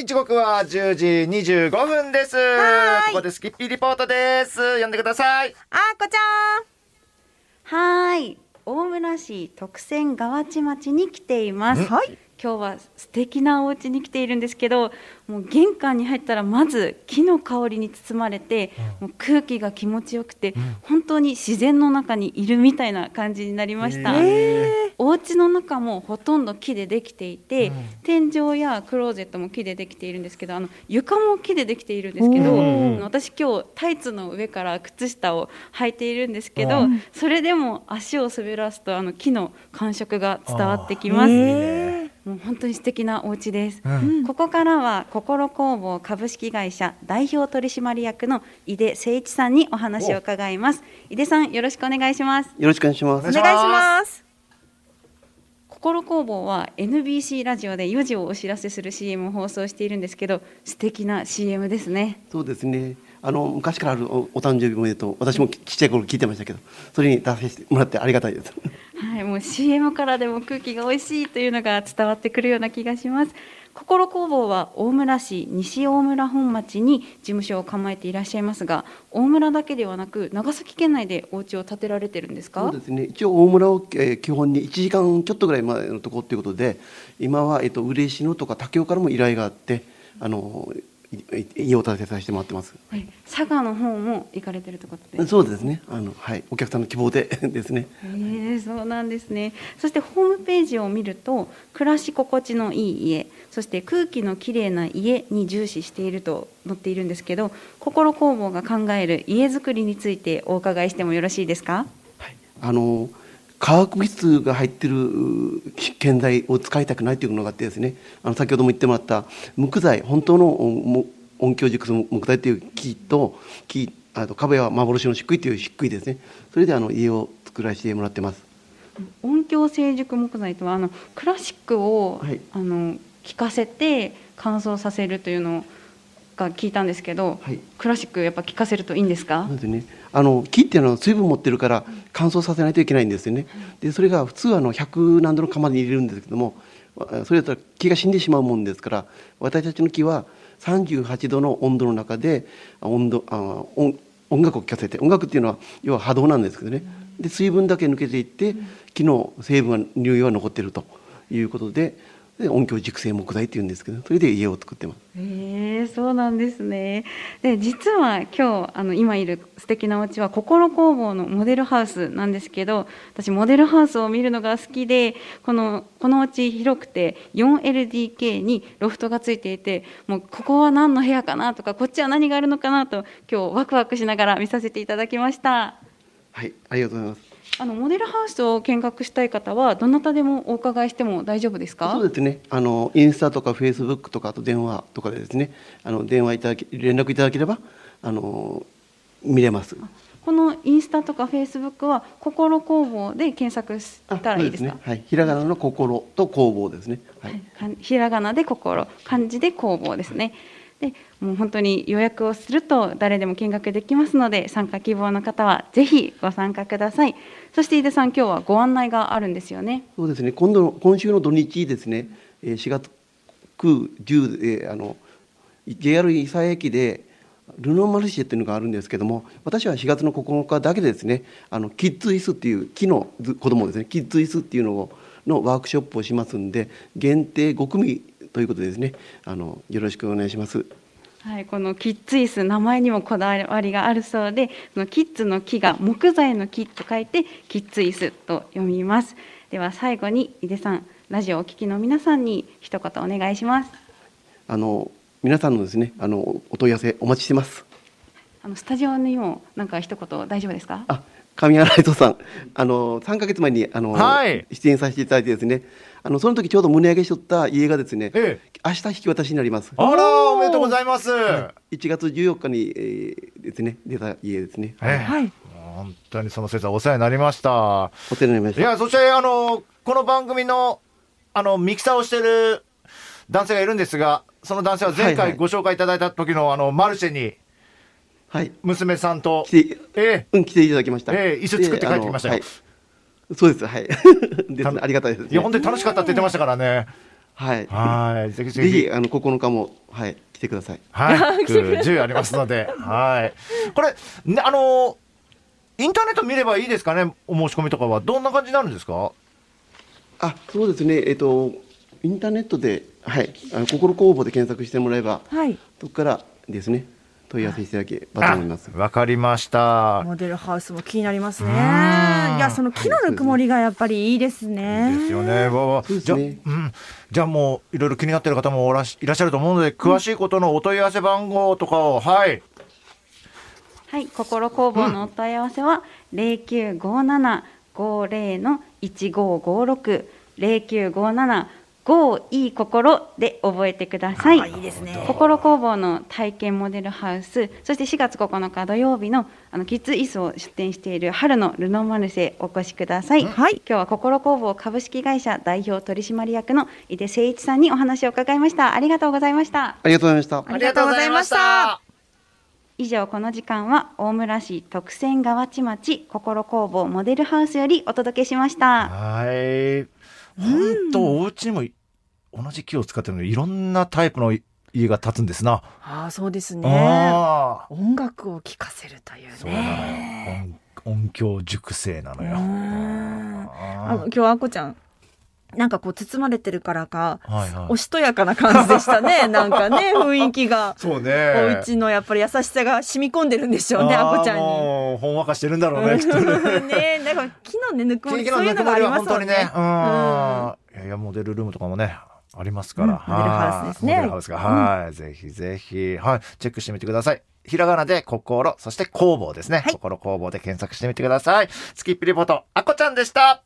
はい、時刻は10時25分です。はーいここでスキッピーリポートです。読んでください。あーこちゃんはーい大村市徳仙河内町に来ていますはい今日は素敵なお家に来ているんですけどもう玄関に入ったらまず木の香りに包まれて、もう空気が気持ちよくて、本当に自然の中にいるみたいな感じになりました、へお家の中もほとんど木でできていて、うん。天井やクローゼットも木でできているんですけどあの床も木でできているんですけど、私今日タイツの上から靴下を履いているんですけど、うん。それでも足を滑らすとあの木の感触が伝わってきます。もう本当に素敵なお家です。うんここからは心工房株式会社代表取締役の井出誠一さんにお話を伺います。井出さんよろしくお願いします。よろしくお願いします。お願いしますます。心工房は NBC ラジオで4時をお知らせする CM を放送しているんですけど素敵な CM ですねそうですね。あの昔からあるおお誕生日おめでとう。私もちっちゃい頃聞いてましたけど、それに出させてもらってありがたいです。はいもう CM からでも空気が美味しいというのが伝わってくるような気がします心工房は大村市西大村本町に事務所を構えていらっしゃいますが大村だけではなく長崎県内でお家を建てられてるんですか？そうですね。一応大村を、えー基本に1時間ちょっとぐらい前のところということで、今はえっと嬉野とか武雄からも依頼があって、あの家を建てさせてもらってます。はい佐賀の方も行かれてるということでそうですね。あのはいお客さんの希望で ですね。えー、そうなんですね。そしてホームページを見ると暮らし心地のいい家、そして空気のきれいな家に重視していると載っているんですけど、心工房が考える家づくりについてお伺いしてもよろしいですか？はい、あの化学物質が入ってるう建材を使いたくないというのがあってですねあの先ほども言ってもらった木材本当の音響熟す木材という木と木あと壁は幻の漆喰という漆喰ですね。それであの家を作らせてもらってます。音響成熟木材とはあのクラシックを、はい。あの聞かせて乾燥させるというのが聞いたんですけど、はい。クラシックやっぱ聞かせるといいんですか？そう？ですねあの木っていうのは水分持ってるから乾燥させないといけないんですよね。でそれが普通はあの100何度の釜に入れるんですけどもあそれだったら木が死んでしまうもんですから私たちの木は38度の温度の中であ温度あ音音楽を聴かせて音楽っていうのは要は波動なんですけどね。で水分だけ抜けていって木の成分は匂いは残ってるということでで音響熟成木材っていうんですけどそれで家を作ってますへえそうなんですね。で実は今日あの今いる素敵なお家は心工房のモデルハウスなんですけど私モデルハウスを見るのが好きでこのこのお家広くて 4LDK にロフトがついていてもうここは何の部屋かなとかこっちは何があるのかなと今日ワクワクしながら見させていただきました。はいありがとうございますあのモデルハウスを見学したい方はどなたでもお伺いしても大丈夫ですか？そうですね。あのインスタとかフェイスブックとかあと電話とかでですね、あの電話いただき連絡いただければあの見れます。このインスタとかフェイスブックは心工房で検索したらいいですか？ね。はい。ひらがなの心と工房ですね。ははいい。かんひらがなで心、漢字で工房ですね。で、もう本当に予約をすると誰でも見学できますので、参加希望の方はぜひご参加ください。そして井出さん、今日はご案内があるんですよね。そうですね。今度今週の土日ですね、4月9、10であの JR 伊佐駅でルノーマルシェっていうのがあるんですけども私は4月の9日だけでですねあのキッズ椅子っていう木のず子供ですねキッズ椅子っていうのをのワークショップをしますんで限定5組ということでですねあのよろしくお願いします。はい、このキッズ椅子名前にもこだわりがあるそうでそのキッズの木が木材の木と書いてキッズ椅子と読みますでは最後に井出さんラジオをお聞きの皆さんに一言お願いしますあの皆さんのですねあのお問い合わせお待ちしてます。あのスタジオにもなんか一言大丈夫ですか？あ神谷ライトさんあの3か月前にあの、はい出演させていただいてですねあのその時ちょうど胸上げしとった家がですね、ええ明日引き渡しになります。あら、おめでとうございます。1月14日に、えーですね出た家ですね。ええはい。本当にその説はお世話になりました。お世話になりました。いや、そして、あの、この番組の、あの、ミキサーをしてる男性がいるんですが、その男性は前はいはい回ご紹介いただいた時の、あの、マルシェに、はい娘さんと、来てえうん来ていただきました。ええ椅子作って帰ってきましたよであのはいそうですはい ですねありがたいです、ね。えいや、本当に楽しかったって言ってましたからね。はい。はい。ぜひぜひ。ぜひ、あの、9日も、はい、来てください。はい。10ありますので。はい。これ、ね、あの、インターネット見ればいいですかね？お申し込みとかは。どんな感じになるんですか？あ、そうですね。えっと、インターネットで、はい、あの、心工房で検索してもらえば、はいそこからですね、問い合わせいただければと思いますあ。わかりました。モデルハウスも気になりますねうんいやその木のぬくもりがやっぱりいいですねですよね。わわじゃうん、じゃあもういろいろ気になってる方もおらしいらっしゃると思うので、詳しいことのお問い合わせ番号とかを、はい。はい、心工房のお問い合わせは零九五七五零の一五五六零九五七五いい心で覚えてください。あいいですね心工房の体験モデルハウス、そして4月9日土曜日のあのキッズ椅子を出店している春のルノマルセお越しください。はい今日は心工房株式会社代表取締役の井出誠一さんにお話を伺いました。ありがとうございました。ありがとうございました。ありがとうございました。以上この時間は大村市徳仙河内町心工房モデルハウスよりお届けしました。はい。本当、お家にも同じ木を使ってるので、いろんなタイプの家が建つんですな。ああそうですね。音楽を聴かせるというそうなのねよ。音音響熟成なのよ。ああの今日あこちゃんなんかこう包まれてるからかはいはいおしとやかな感じでしたね なんかね雰囲気がそうね。お家のやっぱり優しさが染み込んでるんでしょうねあこちゃんに。ほんわかしてるんだろうね、きっとね。ねなんか木のねぬくもりそういうのがありますもんね。本当にね。うん。いやいや、モデルルームとかもね、ありますから。うんモデルハウスですねはいモデルハウスが。はい。ぜひぜひ、はい。チェックしてみてください。ひらがなで心、そして工房ですね。はい心工房で検索してみてください。スキップリポート、あこちゃんでした。